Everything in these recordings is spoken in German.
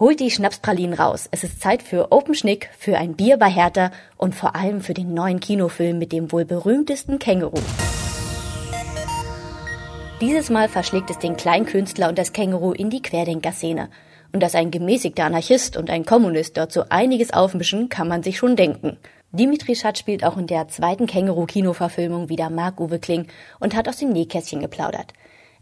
Holt die Schnapspralinen raus. Es ist Zeit für Open Schnick, für ein Bier bei Hertha und vor allem für den neuen Kinofilm mit dem wohl berühmtesten Känguru. Dieses Mal verschlägt es den Kleinkünstler und das Känguru in die Querdenker-Szene. Und dass ein gemäßigter Anarchist und ein Kommunist dort so einiges aufmischen, kann man sich schon denken. Dimitri Schatz spielt auch in der zweiten Känguru-Kinoverfilmung wieder Marc-Uwe Kling und hat aus dem Nähkästchen geplaudert.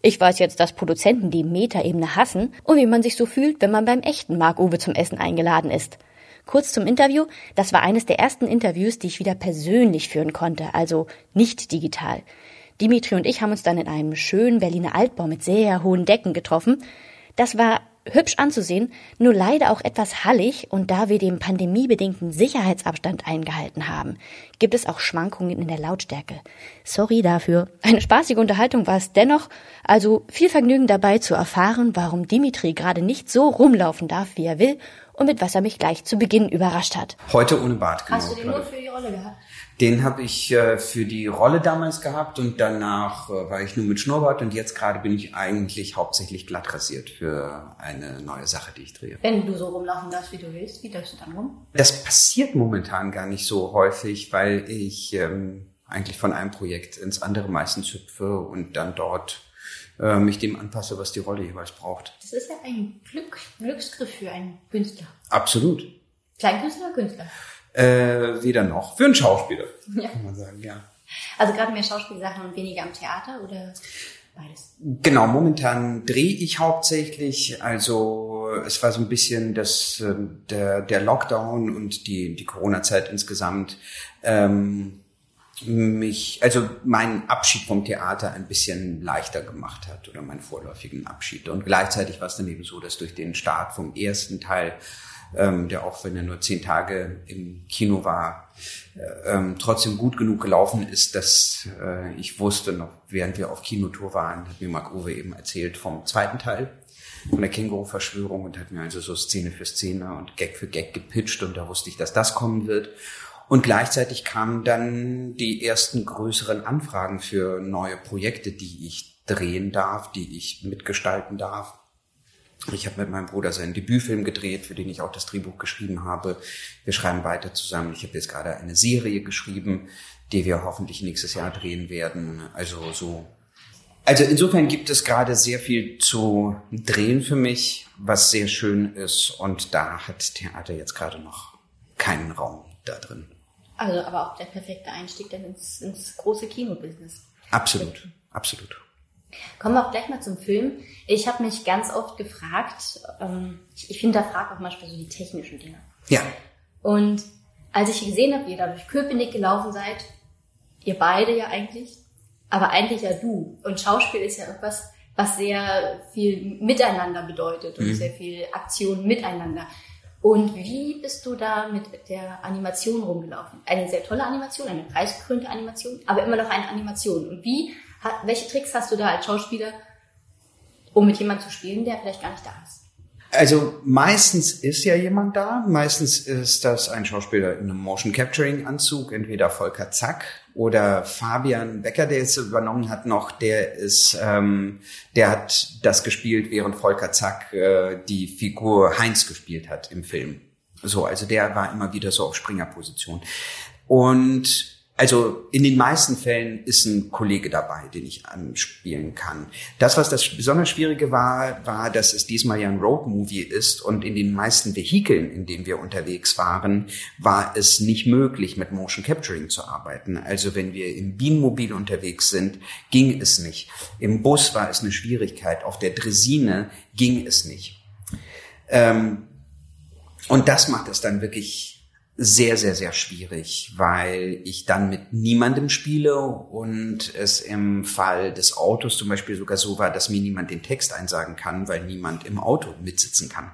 Ich weiß jetzt, dass Produzenten die Metaebene hassen und wie man sich so fühlt, wenn man beim echten Mark Uwe zum Essen eingeladen ist. Kurz zum Interview. Das war eines der ersten Interviews, die ich wieder persönlich führen konnte, also nicht digital. Dimitri und ich haben uns dann in einem schönen Berliner Altbau mit sehr hohen Decken getroffen. Das war hübsch anzusehen, nur leider auch etwas hallig und da wir den pandemiebedingten Sicherheitsabstand eingehalten haben, gibt es auch Schwankungen in der Lautstärke. Sorry dafür. Eine spaßige Unterhaltung war es dennoch, also viel Vergnügen dabei zu erfahren, warum Dimitri gerade nicht so rumlaufen darf, wie er will und mit was er mich gleich zu Beginn überrascht hat. Heute ohne Bart. Genau, Hast du den nur für die Rolle gehabt? Den habe ich äh, für die Rolle damals gehabt und danach äh, war ich nur mit Schnurrbart und jetzt gerade bin ich eigentlich hauptsächlich glatt rasiert für eine neue Sache, die ich drehe. Wenn du so rumlaufen darfst, wie du willst, wie läufst du dann rum? Das passiert momentan gar nicht so häufig, weil ich ähm, eigentlich von einem Projekt ins andere meistens hüpfe und dann dort äh, mich dem anpasse, was die Rolle jeweils braucht. Das ist ja ein Glück, Glücksgriff für einen Künstler. Absolut. Kleinkünstler oder Künstler? Äh, weder noch. Für einen Schauspieler, Ja. kann man sagen, ja. Also gerade mehr Schauspielsachen und weniger am Theater oder beides? Genau, momentan drehe ich hauptsächlich. Also es war so ein bisschen das, ähm, der, der Lockdown und die, die Corona-Zeit insgesamt ähm, mich, also meinen Abschied vom Theater ein bisschen leichter gemacht hat oder meinen vorläufigen Abschied. Und gleichzeitig war es dann eben so, dass durch den Start vom ersten Teil, ähm, der auch wenn er nur zehn Tage im Kino war, äh, ähm, trotzdem gut genug gelaufen ist, dass äh, ich wusste noch, während wir auf Kinotour waren, hat mir Marc Uwe eben erzählt vom zweiten Teil von der Känguru-Verschwörung und hat mir also so Szene für Szene und Gag für Gag gepitcht und da wusste ich, dass das kommen wird. Und gleichzeitig kamen dann die ersten größeren Anfragen für neue Projekte, die ich drehen darf, die ich mitgestalten darf. Ich habe mit meinem Bruder seinen Debütfilm gedreht, für den ich auch das Drehbuch geschrieben habe. Wir schreiben weiter zusammen. Ich habe jetzt gerade eine Serie geschrieben, die wir hoffentlich nächstes Jahr drehen werden. Also so. Also insofern gibt es gerade sehr viel zu drehen für mich, was sehr schön ist. Und da hat Theater jetzt gerade noch keinen Raum da drin. Also aber auch der perfekte Einstieg dann ins, ins große Kinobusiness. Absolut, absolut. Kommen wir auch gleich mal zum Film. Ich habe mich ganz oft gefragt, ähm, ich, ich hinterfrage auch manchmal so die technischen Dinge. Ja, Und als ich gesehen habe, wie ihr da durch Köpenick gelaufen seid, ihr beide ja eigentlich, aber eigentlich ja du. Und Schauspiel ist ja etwas, was sehr viel Miteinander bedeutet und sehr viel Aktion miteinander. Und wie bist du da mit der Animation rumgelaufen? Eine sehr tolle Animation, eine preisgekrönte Animation, aber immer noch eine Animation. Und wie, welche Tricks hast du da als Schauspieler, um mit jemandem zu spielen, der vielleicht gar nicht da ist? Also meistens ist ja jemand da. Meistens ist das ein Schauspieler in einem Motion Capturing Anzug, entweder Volker Zack oder Fabian Becker, der es übernommen hat noch. Der ist, ähm, der hat das gespielt, während Volker Zack äh, die Figur Heinz gespielt hat im Film. So, also der war immer wieder so auf Springerposition. Und also in den meisten Fällen ist ein Kollege dabei, den ich anspielen kann. Das, was das besonders Schwierige war, war, dass es diesmal ja ein Roadmovie ist und in den meisten Vehikeln, in denen wir unterwegs waren, war es nicht möglich, mit Motion Capturing zu arbeiten. Also wenn wir im Bienenmobil unterwegs sind, ging es nicht. Im Bus war es eine Schwierigkeit. Auf der Dresine ging es nicht. Ähm, und das macht es dann wirklich sehr, sehr, sehr schwierig, weil ich dann mit niemandem spiele und es im Fall des Autos zum Beispiel sogar so war, dass mir niemand den Text einsagen kann, weil niemand im Auto mitsitzen kann.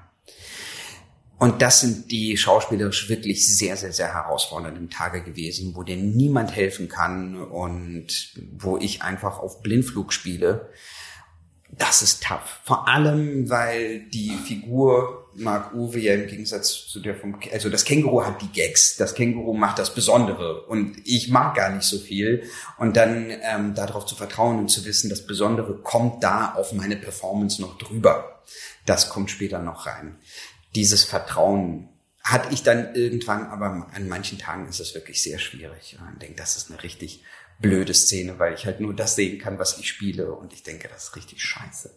Und das sind die schauspielerisch wirklich sehr, sehr, sehr herausfordernden Tage gewesen, wo dir niemand helfen kann und wo ich einfach auf Blindflug spiele. Das ist tough. Vor allem, weil die Figur Mark Uwe ja im Gegensatz zu der vom, also das Känguru hat die Gags. Das Känguru macht das Besondere und ich mag gar nicht so viel. Und dann ähm, darauf zu vertrauen und zu wissen, das Besondere kommt da auf meine Performance noch drüber. Das kommt später noch rein. dieses Vertrauen hatte ich dann irgendwann, aber an manchen Tagen ist es wirklich sehr schwierig. Und ich denke, das ist eine richtig blöde Szene, weil ich halt nur das sehen kann, was ich spiele. Und ich denke, das ist richtig scheiße.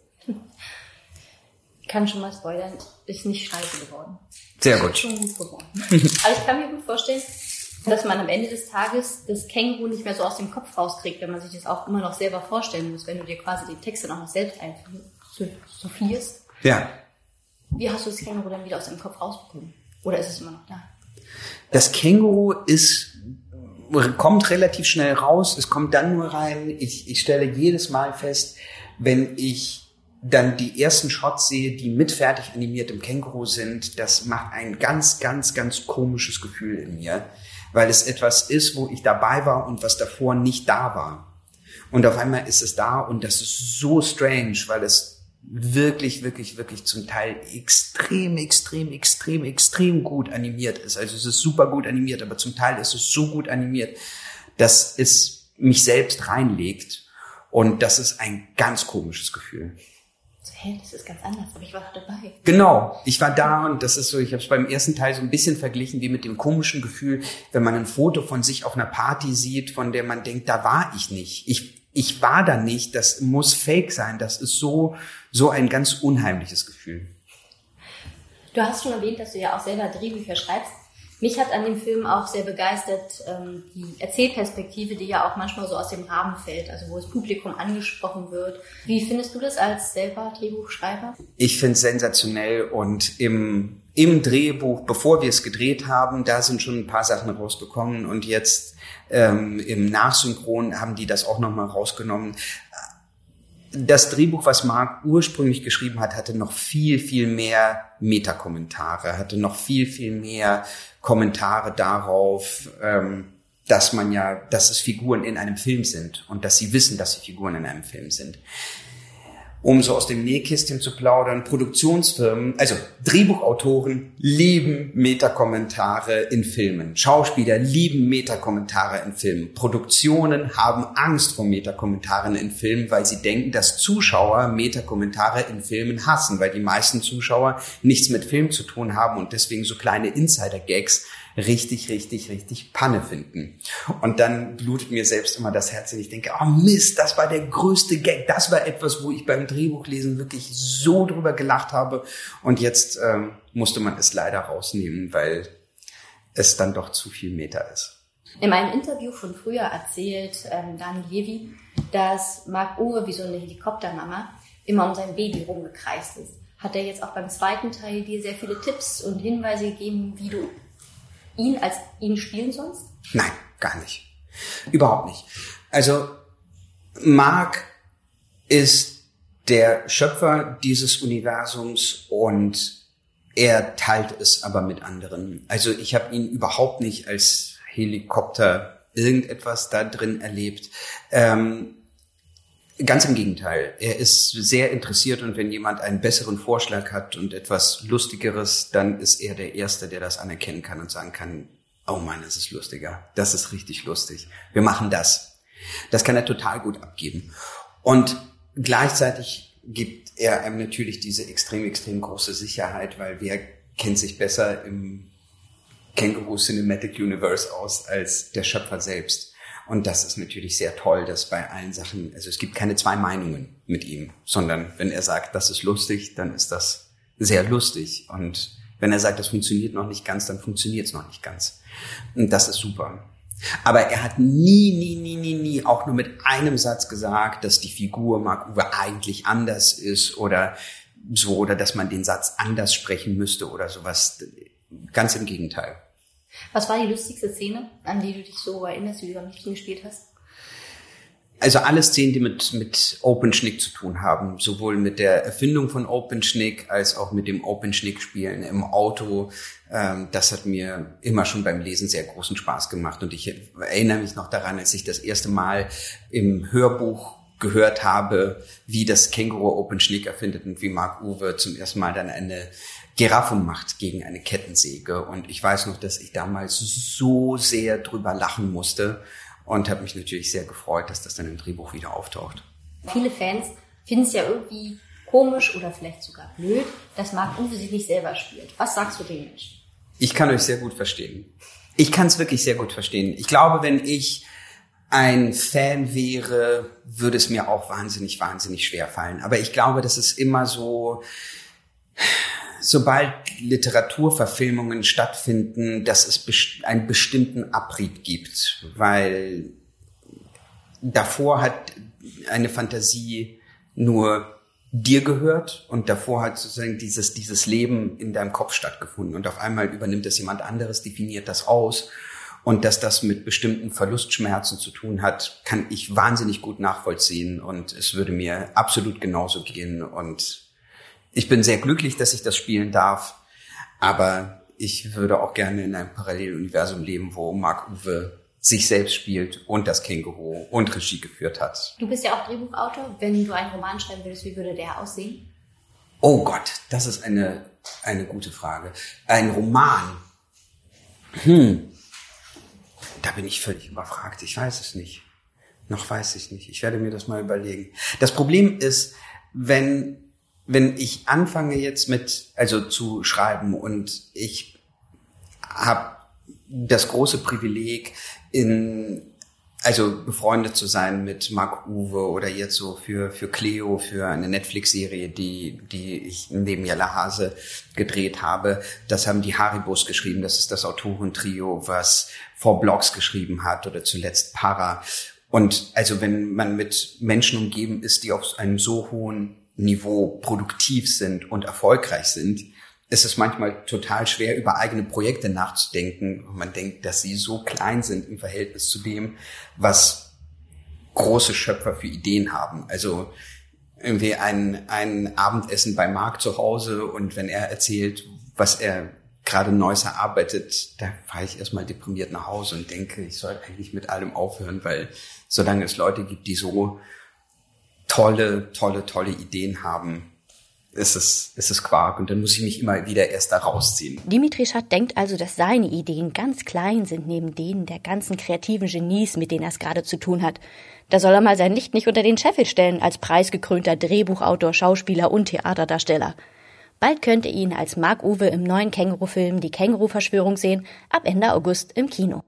Ich kann schon mal spoilern, ist nicht scheiße geworden. Sehr gut. Schon gut geworden. Aber ich kann mir gut vorstellen, dass man am Ende des Tages das Känguru nicht mehr so aus dem Kopf rauskriegt, wenn man sich das auch immer noch selber vorstellen muss, wenn du dir quasi die Texte noch selbst einphilosophierst. Ja. Wie hast du das Känguru dann wieder aus deinem Kopf rausbekommen? Oder ist es immer noch da? Das Känguru ist kommt relativ schnell raus. Es kommt dann nur rein. Ich, ich stelle jedes Mal fest, wenn ich dann die ersten Shots sehe, die mit fertig animiert im Känguru sind, das macht ein ganz, ganz, ganz komisches Gefühl in mir, weil es etwas ist, wo ich dabei war und was davor nicht da war. Und auf einmal ist es da und das ist so strange, weil es wirklich, wirklich, wirklich zum Teil extrem, extrem, extrem, extrem gut animiert ist. Also es ist super gut animiert, aber zum Teil ist es so gut animiert, dass es mich selbst reinlegt. Und das ist ein ganz komisches Gefühl. Hä, das ist ganz anders, aber ich war dabei. Genau, ich war da und das ist so, ich habe es beim ersten Teil so ein bisschen verglichen wie mit dem komischen Gefühl, wenn man ein Foto von sich auf einer Party sieht, von der man denkt, da war ich nicht. Ich ich war da nicht, das muss fake sein. Das ist so, so ein ganz unheimliches Gefühl. Du hast schon erwähnt, dass du ja auch selber Drehbücher schreibst. Mich hat an dem Film auch sehr begeistert ähm, die Erzählperspektive, die ja auch manchmal so aus dem Rahmen fällt, also wo das Publikum angesprochen wird. Wie findest du das als selber Drehbuchschreiber? Ich finde es sensationell und im, im Drehbuch, bevor wir es gedreht haben, da sind schon ein paar Sachen rausgekommen und jetzt ähm, Im Nachsynchron haben die das auch nochmal rausgenommen. Das Drehbuch, was Mark ursprünglich geschrieben hat, hatte noch viel, viel mehr Metakommentare, hatte noch viel, viel mehr Kommentare darauf, ähm, dass man ja, dass es Figuren in einem Film sind und dass sie wissen, dass sie Figuren in einem Film sind um so aus dem Nähkästchen zu plaudern, Produktionsfirmen, also Drehbuchautoren lieben Metakommentare in Filmen. Schauspieler lieben Metakommentare in Filmen. Produktionen haben Angst vor Metakommentaren in Filmen, weil sie denken, dass Zuschauer Metakommentare in Filmen hassen, weil die meisten Zuschauer nichts mit Film zu tun haben und deswegen so kleine Insider-Gags richtig, richtig, richtig Panne finden. Und dann blutet mir selbst immer das Herz, wenn ich denke, oh Mist, das war der größte Gag. Das war etwas, wo ich beim Drehbuchlesen wirklich so drüber gelacht habe. Und jetzt ähm, musste man es leider rausnehmen, weil es dann doch zu viel Meta ist. In meinem Interview von früher erzählt ähm, Daniel Jevi, dass Marc Uwe wie so eine Helikoptermama immer um sein Baby rumgekreist ist. Hat er jetzt auch beim zweiten Teil dir sehr viele Tipps und Hinweise gegeben, wie du ihn als ihn spielen sollst? Nein, gar nicht. Überhaupt nicht. Also Mark ist der Schöpfer dieses Universums und er teilt es aber mit anderen. Also ich habe ihn überhaupt nicht als Helikopter irgendetwas da drin erlebt. Ähm, Ganz im Gegenteil. Er ist sehr interessiert und wenn jemand einen besseren Vorschlag hat und etwas Lustigeres, dann ist er der Erste, der das anerkennen kann und sagen kann, oh Mann, das ist lustiger. Das ist richtig lustig. Wir machen das. Das kann er total gut abgeben. Und gleichzeitig gibt er einem natürlich diese extrem, extrem große Sicherheit, weil wer kennt sich besser im Känguru Cinematic Universe aus als der Schöpfer selbst. Und das ist natürlich sehr toll, dass bei allen Sachen, also es gibt keine zwei Meinungen mit ihm, sondern wenn er sagt, das ist lustig, dann ist das sehr lustig. Und wenn er sagt, das funktioniert noch nicht ganz, dann funktioniert es noch nicht ganz. Und das ist super. Aber er hat nie, nie, nie, nie, nie auch nur mit einem Satz gesagt, dass die Figur Mark Uwe eigentlich anders ist oder so, oder dass man den Satz anders sprechen müsste oder sowas. Ganz im Gegenteil. Was war die lustigste Szene, an die du dich so erinnerst, wie du am liebsten gespielt hast? Also alle Szenen, die mit, mit OpenSchnick zu tun haben, sowohl mit der Erfindung von OpenSchnick als auch mit dem OpenSchnick-Spielen im Auto, ähm, das hat mir immer schon beim Lesen sehr großen Spaß gemacht. Und ich erinnere mich noch daran, als ich das erste Mal im Hörbuch gehört habe, wie das Känguru OpenSchnick erfindet und wie Mark Uwe zum ersten Mal dann eine Giraffen macht gegen eine Kettensäge. Und ich weiß noch, dass ich damals so sehr drüber lachen musste und habe mich natürlich sehr gefreut, dass das dann im Drehbuch wieder auftaucht. Viele Fans finden es ja irgendwie komisch oder vielleicht sogar blöd, dass Marc Uwe sich nicht selber spielt. Was sagst du den Menschen? Ich kann euch sehr gut verstehen. Ich kann es wirklich sehr gut verstehen. Ich glaube, wenn ich ein Fan wäre, würde es mir auch wahnsinnig, wahnsinnig schwer fallen. Aber ich glaube, das ist immer so, sobald Literaturverfilmungen stattfinden, dass es einen bestimmten Abrieb gibt, weil davor hat eine Fantasie nur dir gehört und davor hat sozusagen dieses, dieses Leben in deinem Kopf stattgefunden. Und auf einmal übernimmt das jemand anderes, definiert das aus. Und dass das mit bestimmten Verlustschmerzen zu tun hat, kann ich wahnsinnig gut nachvollziehen. Und es würde mir absolut genauso gehen. Und ich bin sehr glücklich, dass ich das spielen darf, aber ich würde auch gerne in einem Paralleluniversum leben, wo Mark Uwe sich selbst spielt und das Känguru und Regie geführt hat. Du bist ja auch Drehbuchautor. Wenn du einen Roman schreiben würdest, wie würde der aussehen? Oh Gott, das ist eine, eine gute Frage. Ein Roman. Hm. Da bin ich völlig überfragt. Ich weiß es nicht. Noch weiß ich nicht. Ich werde mir das mal überlegen. Das Problem ist, wenn, wenn ich anfange jetzt mit, also zu schreiben und ich habe das große Privileg, in also befreundet zu sein mit Mark Uwe oder jetzt so für für Cleo für eine Netflix-Serie, die die ich neben Jella Hase gedreht habe. Das haben die Haribos geschrieben. Das ist das Autorentrio, was vor Blogs geschrieben hat oder zuletzt Para. Und also wenn man mit Menschen umgeben ist, die auf einem so hohen Niveau produktiv sind und erfolgreich sind, ist es manchmal total schwer, über eigene Projekte nachzudenken. Man denkt, dass sie so klein sind im Verhältnis zu dem, was große Schöpfer für Ideen haben. Also irgendwie ein, ein Abendessen bei Marc zu Hause und wenn er erzählt, was er gerade Neues erarbeitet, da fahre ich erstmal deprimiert nach Hause und denke, ich soll eigentlich mit allem aufhören, weil solange es Leute gibt, die so tolle, tolle, tolle Ideen haben, ist es, ist es Quark und dann muss ich mich immer wieder erst da rausziehen. Dimitri Schat denkt also, dass seine Ideen ganz klein sind neben denen der ganzen kreativen Genies, mit denen er es gerade zu tun hat. Da soll er mal sein Licht nicht unter den Scheffel stellen als preisgekrönter Drehbuchautor, Schauspieler und Theaterdarsteller. Bald könnt ihr ihn als Mark Uwe im neuen Känguru-Film Die Känguru-Verschwörung sehen, ab Ende August im Kino.